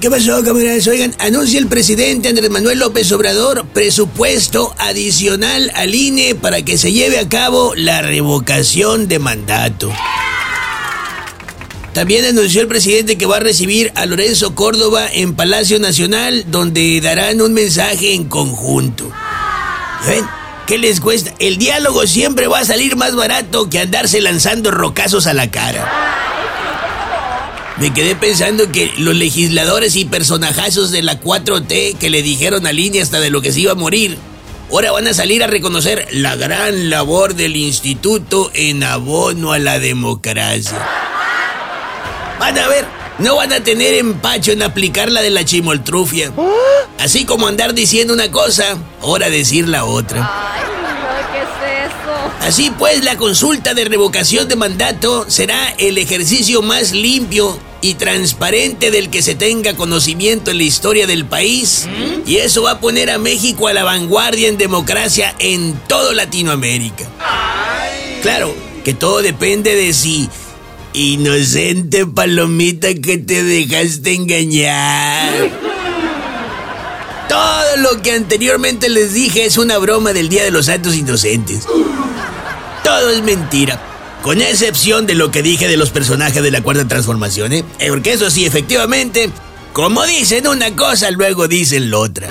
¿Qué pasó, camaradas? Oigan, anuncia el presidente Andrés Manuel López Obrador presupuesto adicional al INE para que se lleve a cabo la revocación de mandato. También anunció el presidente que va a recibir a Lorenzo Córdoba en Palacio Nacional, donde darán un mensaje en conjunto. ¿Ven? ¿Qué les cuesta? El diálogo siempre va a salir más barato que andarse lanzando rocazos a la cara. Me quedé pensando que los legisladores y personajazos de la 4T que le dijeron a Línea hasta de lo que se iba a morir, ahora van a salir a reconocer la gran labor del instituto en abono a la democracia. Van a ver, no van a tener empacho en aplicar la de la chimoltrufia. Así como andar diciendo una cosa, ahora decir la otra. Ay, no, ¿qué es eso? Así pues, la consulta de revocación de mandato será el ejercicio más limpio y transparente del que se tenga conocimiento en la historia del país. Y eso va a poner a México a la vanguardia en democracia en todo Latinoamérica. Claro, que todo depende de si... Inocente palomita que te dejaste engañar. Todo lo que anteriormente les dije es una broma del Día de los Santos Inocentes. Todo es mentira. Con excepción de lo que dije de los personajes de la cuarta transformación, ¿eh? Eh, Porque eso sí, efectivamente, como dicen una cosa, luego dicen la otra.